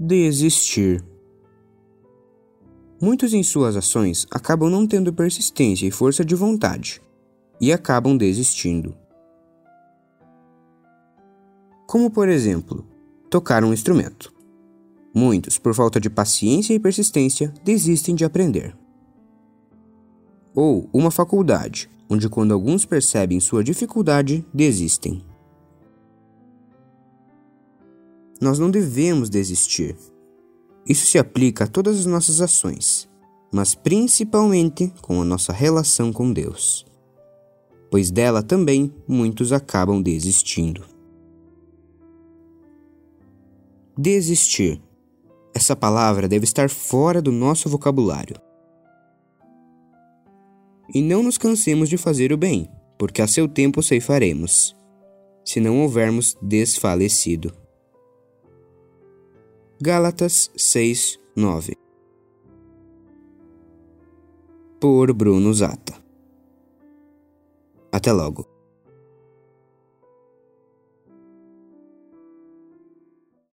Desistir. Muitos em suas ações acabam não tendo persistência e força de vontade e acabam desistindo. Como, por exemplo, tocar um instrumento. Muitos, por falta de paciência e persistência, desistem de aprender. Ou uma faculdade, onde, quando alguns percebem sua dificuldade, desistem. Nós não devemos desistir. Isso se aplica a todas as nossas ações, mas principalmente com a nossa relação com Deus, pois dela também muitos acabam desistindo. Desistir. Essa palavra deve estar fora do nosso vocabulário. E não nos cansemos de fazer o bem, porque a seu tempo ceifaremos, se não houvermos desfalecido. Gálatas 6, 9 Por Bruno Zata. Até logo.